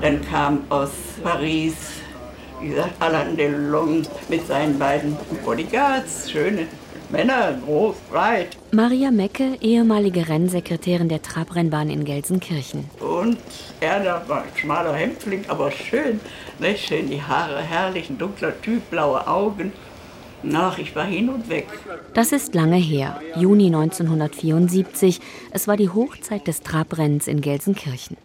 Dann kam aus Paris, wie gesagt, Alain Delon mit seinen beiden Bodyguards, schöne Männer, groß, breit. Maria Mecke, ehemalige Rennsekretärin der Trabrennbahn in Gelsenkirchen. Und er, da war ein schmaler Hämpfling, aber schön, ne? schön die Haare, herrlich, ein dunkler Typ, blaue Augen. Ach, ich war hin und weg. Das ist lange her, Juni 1974. Es war die Hochzeit des Trabrennens in Gelsenkirchen.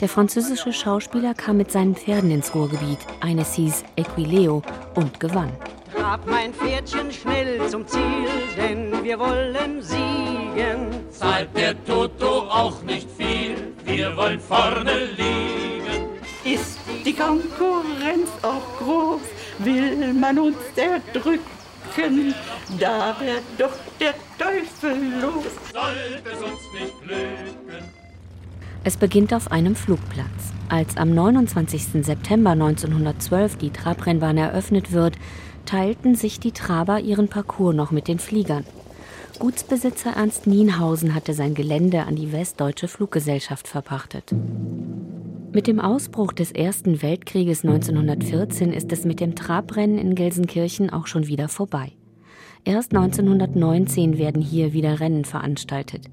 Der französische Schauspieler kam mit seinen Pferden ins Ruhrgebiet. Eines hieß Equileo und gewann. Trab mein Pferdchen schnell zum Ziel, denn wir wollen siegen. Zahlt der Toto auch nicht viel, wir wollen vorne liegen. Ist die Konkurrenz auch groß, will man uns erdrücken, da wird doch der Teufel los. Sollte es uns nicht glücken. Es beginnt auf einem Flugplatz. Als am 29. September 1912 die Trabrennbahn eröffnet wird, teilten sich die Traber ihren Parcours noch mit den Fliegern. Gutsbesitzer Ernst Nienhausen hatte sein Gelände an die Westdeutsche Fluggesellschaft verpachtet. Mit dem Ausbruch des Ersten Weltkrieges 1914 ist es mit dem Trabrennen in Gelsenkirchen auch schon wieder vorbei. Erst 1919 werden hier wieder Rennen veranstaltet.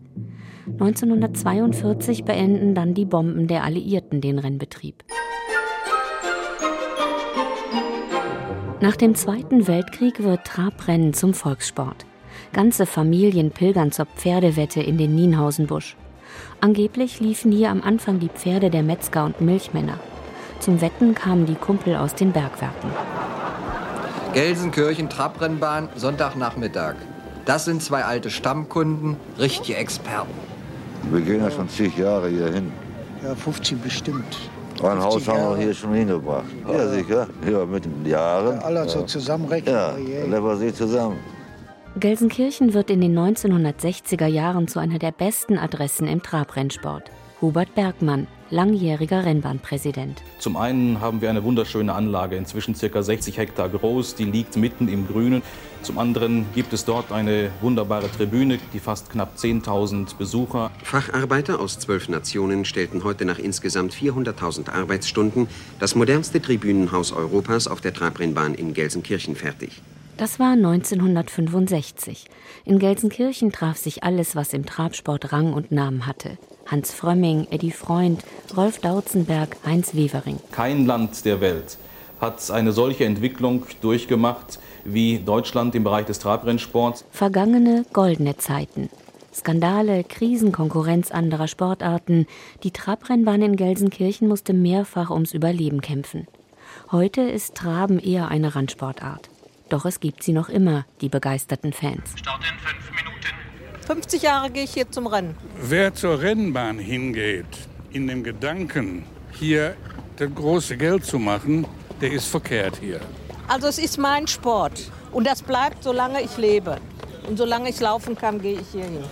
1942 beenden dann die Bomben der Alliierten den Rennbetrieb. Nach dem Zweiten Weltkrieg wird Trabrennen zum Volkssport. Ganze Familien pilgern zur Pferdewette in den Nienhausenbusch. Angeblich liefen hier am Anfang die Pferde der Metzger und Milchmänner. Zum Wetten kamen die Kumpel aus den Bergwerken. Gelsenkirchen Trabrennbahn, Sonntagnachmittag. Das sind zwei alte Stammkunden, richtige Experten. Wir gehen ja schon zig Jahre hier hin. Ja, 50 bestimmt. Ein Haus 50 haben wir hier schon hingebracht. Ja, sicher. Ja, mit den Jahren. Alle so zusammenrechnen. Ja, sie zusammen. Gelsenkirchen wird in den 1960er Jahren zu einer der besten Adressen im Trabrennsport. Hubert Bergmann, langjähriger Rennbahnpräsident. Zum einen haben wir eine wunderschöne Anlage, inzwischen ca. 60 Hektar groß, die liegt mitten im Grünen. Zum anderen gibt es dort eine wunderbare Tribüne, die fast knapp 10.000 Besucher. Facharbeiter aus zwölf Nationen stellten heute nach insgesamt 400.000 Arbeitsstunden das modernste Tribünenhaus Europas auf der Trabrennbahn in Gelsenkirchen fertig. Das war 1965. In Gelsenkirchen traf sich alles, was im Trabsport Rang und Namen hatte. Hans Frömming, Eddie Freund, Rolf Dautzenberg, Heinz Wevering. Kein Land der Welt hat eine solche Entwicklung durchgemacht wie Deutschland im Bereich des Trabrennsports. Vergangene goldene Zeiten. Skandale, Krisen, Konkurrenz anderer Sportarten. Die Trabrennbahn in Gelsenkirchen musste mehrfach ums Überleben kämpfen. Heute ist Traben eher eine Randsportart. Doch es gibt sie noch immer, die begeisterten Fans. 50 Jahre gehe ich hier zum Rennen. Wer zur Rennbahn hingeht, in dem Gedanken, hier das große Geld zu machen, der ist verkehrt hier. Also es ist mein Sport und das bleibt, solange ich lebe. Und solange ich laufen kann, gehe ich hier hin.